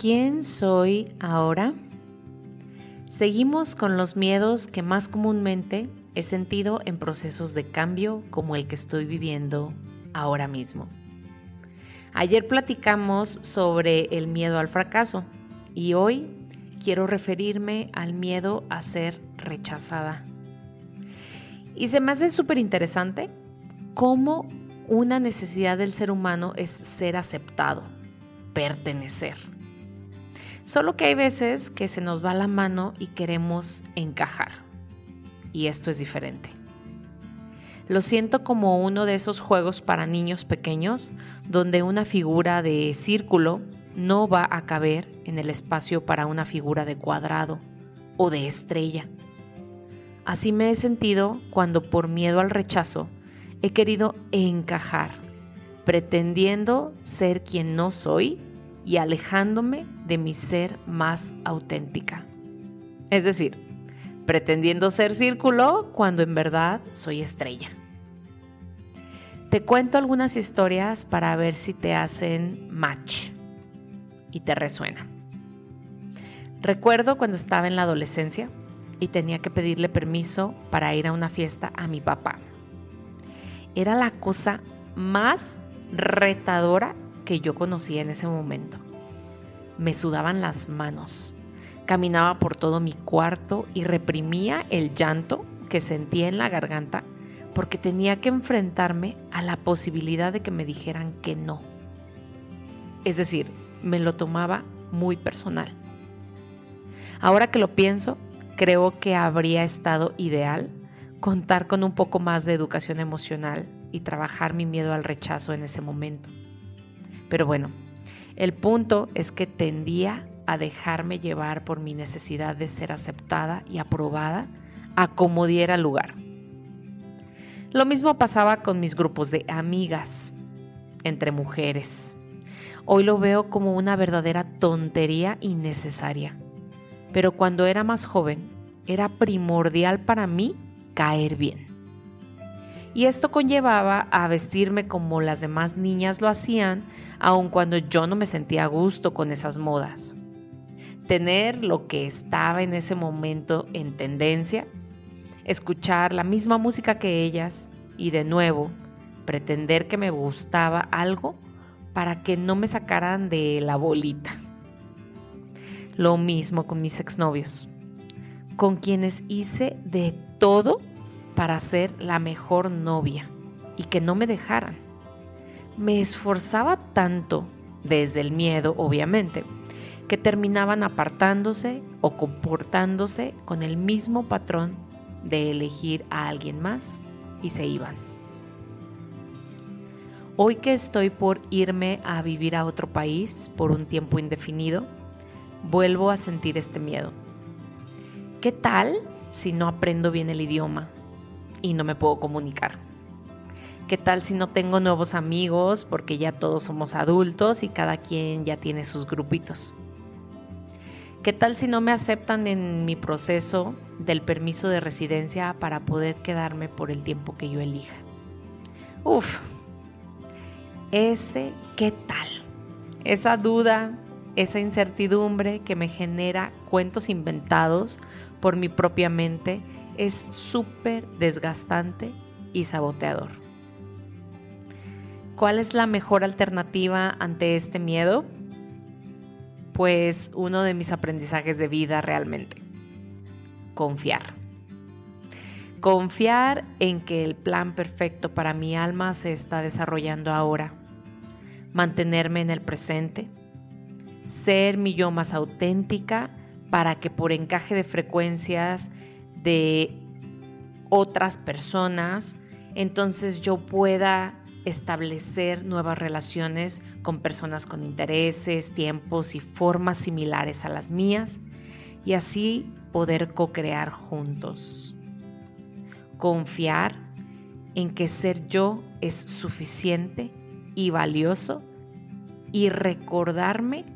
¿Quién soy ahora? Seguimos con los miedos que más comúnmente he sentido en procesos de cambio como el que estoy viviendo ahora mismo. Ayer platicamos sobre el miedo al fracaso y hoy quiero referirme al miedo a ser rechazada. Y se me hace súper interesante cómo una necesidad del ser humano es ser aceptado, pertenecer. Solo que hay veces que se nos va la mano y queremos encajar. Y esto es diferente. Lo siento como uno de esos juegos para niños pequeños donde una figura de círculo no va a caber en el espacio para una figura de cuadrado o de estrella. Así me he sentido cuando por miedo al rechazo he querido encajar, pretendiendo ser quien no soy y alejándome de mi ser más auténtica. Es decir, pretendiendo ser círculo cuando en verdad soy estrella. Te cuento algunas historias para ver si te hacen match y te resuena. Recuerdo cuando estaba en la adolescencia y tenía que pedirle permiso para ir a una fiesta a mi papá era la cosa más retadora que yo conocía en ese momento. Me sudaban las manos, caminaba por todo mi cuarto y reprimía el llanto que sentía en la garganta porque tenía que enfrentarme a la posibilidad de que me dijeran que no. Es decir, me lo tomaba muy personal. Ahora que lo pienso, creo que habría estado ideal contar con un poco más de educación emocional y trabajar mi miedo al rechazo en ese momento. Pero bueno, el punto es que tendía a dejarme llevar por mi necesidad de ser aceptada y aprobada a como diera lugar. Lo mismo pasaba con mis grupos de amigas entre mujeres. Hoy lo veo como una verdadera tontería innecesaria. Pero cuando era más joven, era primordial para mí caer bien. Y esto conllevaba a vestirme como las demás niñas lo hacían, aun cuando yo no me sentía a gusto con esas modas. Tener lo que estaba en ese momento en tendencia, escuchar la misma música que ellas y de nuevo pretender que me gustaba algo para que no me sacaran de la bolita. Lo mismo con mis exnovios, con quienes hice de todo para ser la mejor novia y que no me dejaran. Me esforzaba tanto, desde el miedo obviamente, que terminaban apartándose o comportándose con el mismo patrón de elegir a alguien más y se iban. Hoy que estoy por irme a vivir a otro país por un tiempo indefinido, vuelvo a sentir este miedo. ¿Qué tal si no aprendo bien el idioma y no me puedo comunicar? ¿Qué tal si no tengo nuevos amigos porque ya todos somos adultos y cada quien ya tiene sus grupitos? ¿Qué tal si no me aceptan en mi proceso del permiso de residencia para poder quedarme por el tiempo que yo elija? Uf, ese qué tal, esa duda, esa incertidumbre que me genera cuentos inventados por mi propia mente es súper desgastante y saboteador. ¿Cuál es la mejor alternativa ante este miedo? Pues uno de mis aprendizajes de vida realmente. Confiar. Confiar en que el plan perfecto para mi alma se está desarrollando ahora. Mantenerme en el presente. Ser mi yo más auténtica para que por encaje de frecuencias de otras personas, entonces yo pueda establecer nuevas relaciones con personas con intereses, tiempos y formas similares a las mías y así poder co-crear juntos. Confiar en que ser yo es suficiente y valioso y recordarme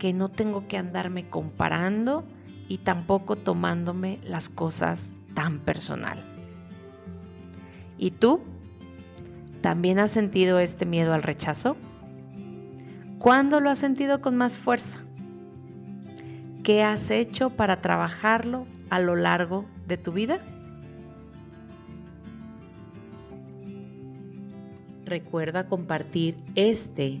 que no tengo que andarme comparando y tampoco tomándome las cosas tan personal. ¿Y tú? ¿También has sentido este miedo al rechazo? ¿Cuándo lo has sentido con más fuerza? ¿Qué has hecho para trabajarlo a lo largo de tu vida? Recuerda compartir este